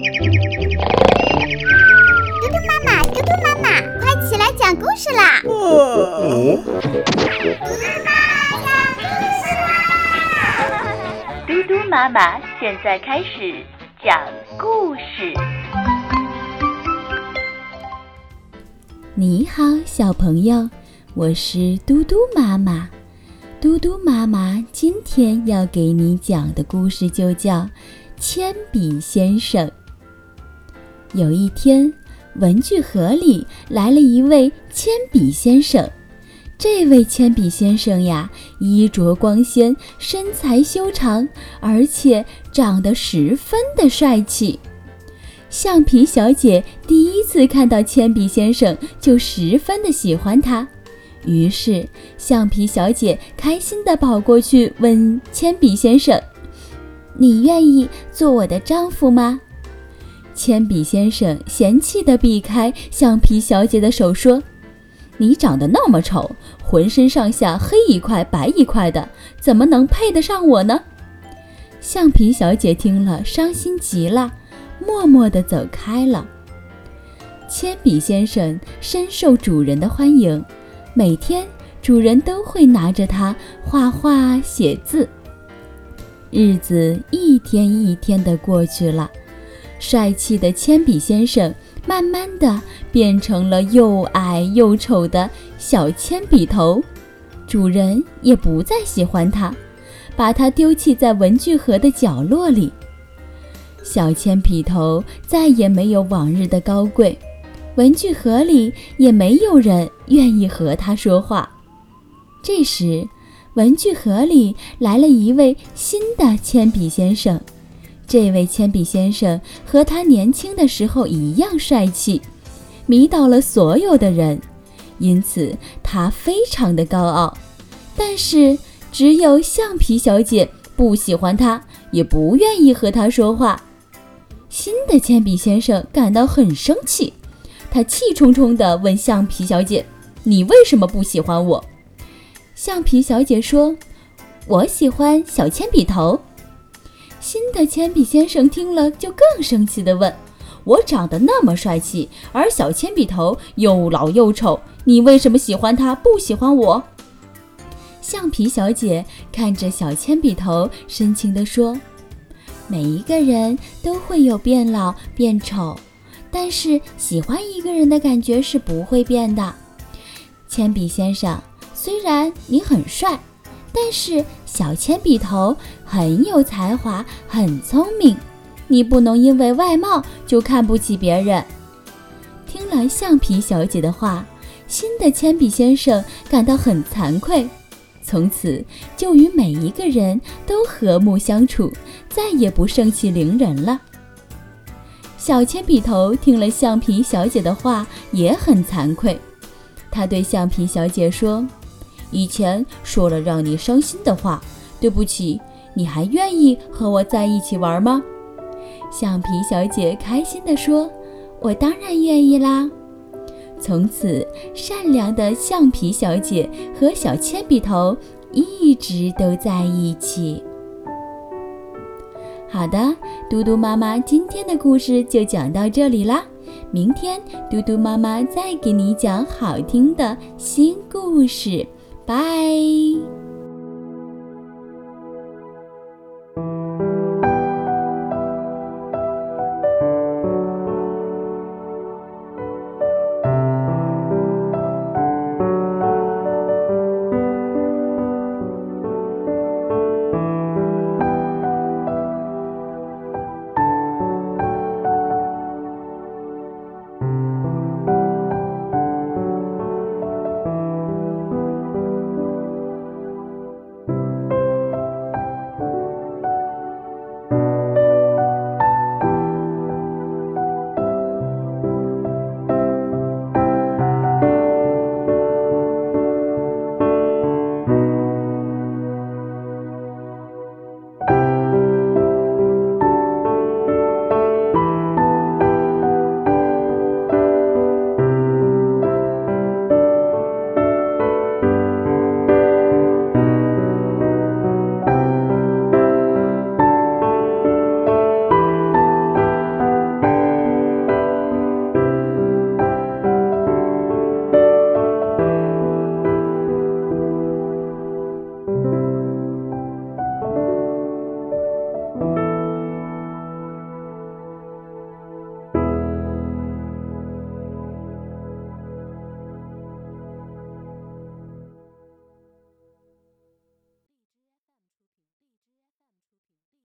嘟嘟妈妈，嘟嘟妈妈，快起来讲故事啦！嘟嘟妈妈现在开始讲故事。你好，小朋友，我是嘟嘟妈妈。嘟嘟妈妈今天要给你讲的故事就叫《铅笔先生》。有一天，文具盒里来了一位铅笔先生。这位铅笔先生呀，衣着光鲜，身材修长，而且长得十分的帅气。橡皮小姐第一次看到铅笔先生，就十分的喜欢他。于是，橡皮小姐开心地跑过去问铅笔先生：“你愿意做我的丈夫吗？”铅笔先生嫌弃地避开橡皮小姐的手，说：“你长得那么丑，浑身上下黑一块白一块的，怎么能配得上我呢？”橡皮小姐听了，伤心极了，默默地走开了。铅笔先生深受主人的欢迎。每天，主人都会拿着它画画、写字。日子一天一天的过去了，帅气的铅笔先生慢慢的变成了又矮又丑的小铅笔头。主人也不再喜欢他，把他丢弃在文具盒的角落里。小铅笔头再也没有往日的高贵。文具盒里也没有人愿意和他说话。这时，文具盒里来了一位新的铅笔先生。这位铅笔先生和他年轻的时候一样帅气，迷倒了所有的人，因此他非常的高傲。但是，只有橡皮小姐不喜欢他，也不愿意和他说话。新的铅笔先生感到很生气。他气冲冲地问橡皮小姐：“你为什么不喜欢我？”橡皮小姐说：“我喜欢小铅笔头。”新的铅笔先生听了就更生气地问：“我长得那么帅气，而小铅笔头又老又丑，你为什么喜欢他，不喜欢我？”橡皮小姐看着小铅笔头，深情地说：“每一个人都会有变老、变丑。”但是喜欢一个人的感觉是不会变的，铅笔先生，虽然你很帅，但是小铅笔头很有才华，很聪明，你不能因为外貌就看不起别人。听了橡皮小姐的话，新的铅笔先生感到很惭愧，从此就与每一个人都和睦相处，再也不盛气凌人了。小铅笔头听了橡皮小姐的话，也很惭愧。他对橡皮小姐说：“以前说了让你伤心的话，对不起。你还愿意和我在一起玩吗？”橡皮小姐开心地说：“我当然愿意啦。”从此，善良的橡皮小姐和小铅笔头一直都在一起。好的，嘟嘟妈妈今天的故事就讲到这里啦。明天嘟嘟妈妈再给你讲好听的新故事，拜。